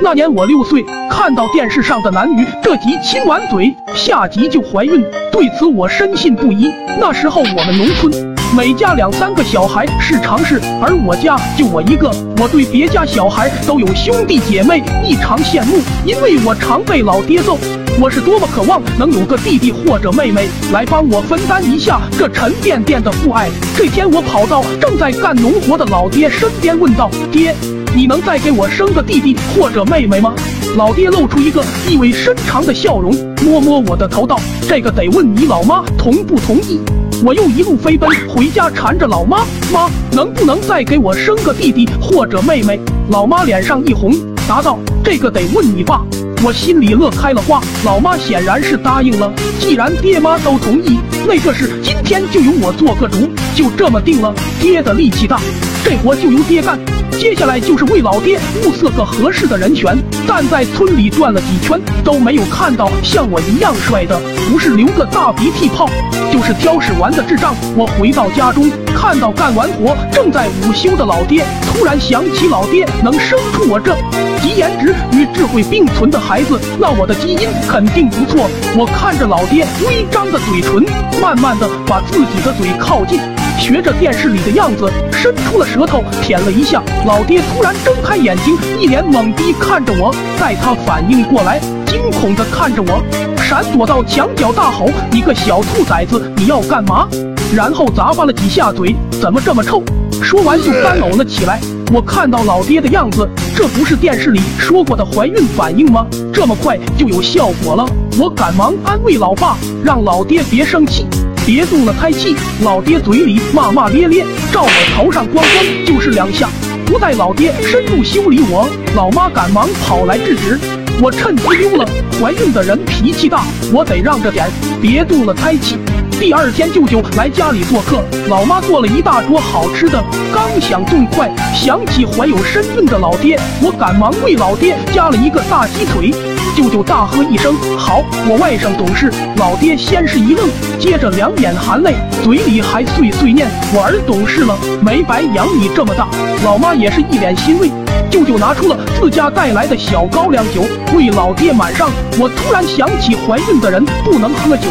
那年我六岁，看到电视上的男女，这集亲完嘴，下集就怀孕，对此我深信不疑。那时候我们农村，每家两三个小孩是常事，而我家就我一个。我对别家小孩都有兄弟姐妹，异常羡慕，因为我常被老爹揍。我是多么渴望能有个弟弟或者妹妹来帮我分担一下这沉甸甸的父爱。这天，我跑到正在干农活的老爹身边，问道：“爹。”你能再给我生个弟弟或者妹妹吗？老爹露出一个意味深长的笑容，摸摸我的头道：“这个得问你老妈同不同意。”我又一路飞奔回家，缠着老妈：“妈，能不能再给我生个弟弟或者妹妹？”老妈脸上一红，答道：“这个得问你爸。”我心里乐开了花，老妈显然是答应了。既然爹妈都同意，那个事今天就由我做个主，就这么定了。爹的力气大，这活就由爹干。接下来就是为老爹物色个合适的人选，但在村里转了几圈都没有看到像我一样帅的，不是留个大鼻涕泡，就是挑食玩的智障。我回到家中，看到干完活正在午休的老爹，突然想起老爹能生出我这集颜值与智慧并存的孩子，那我的基因肯定不错。我看着老爹微张的嘴唇，慢慢的把自己的嘴靠近。学着电视里的样子，伸出了舌头舔了一下。老爹突然睁开眼睛，一脸懵逼看着我。待他反应过来，惊恐地看着我，闪躲到墙角，大吼：“你个小兔崽子，你要干嘛？”然后咂巴了几下嘴，怎么这么臭？说完就干呕了起来。我看到老爹的样子，这不是电视里说过的怀孕反应吗？这么快就有效果了。我赶忙安慰老爸，让老爹别生气。别动了胎气！老爹嘴里骂骂咧咧，照我头上咣咣就是两下。不待老爹深入修理我，老妈赶忙跑来制止。我趁机溜了。怀孕的人脾气大，我得让着点，别动了胎气。第二天，舅舅来家里做客，老妈做了一大桌好吃的，刚想动筷，想起怀有身孕的老爹，我赶忙为老爹加了一个大鸡腿。舅舅大喝一声：“好！”我外甥懂事，老爹先是一愣，接着两眼含泪，嘴里还碎碎念：“我儿懂事了，没白养你这么大。”老妈也是一脸欣慰。舅舅拿出了自家带来的小高粱酒，为老爹满上。我突然想起怀孕的人不能喝酒，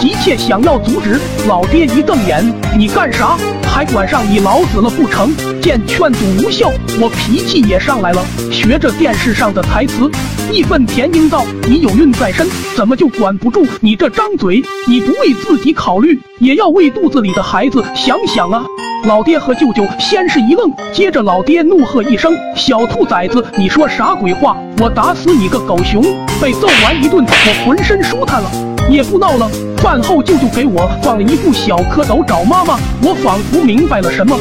急切想要阻止。老爹一瞪眼：“你干啥？还管上你老子了不成？”见劝阻无效，我脾气也上来了，学着电视上的台词，义愤填膺道：“你有孕在身，怎么就管不住你这张嘴？你不为自己考虑，也要为肚子里的孩子想想啊！”老爹和舅舅先是一愣，接着老爹怒喝一声：“小兔崽子，你说啥鬼话？我打死你个狗熊！”被揍完一顿，我浑身舒坦了，也不闹了。饭后，舅舅给我放了一部小蝌蚪找妈妈，我仿佛明白了什么。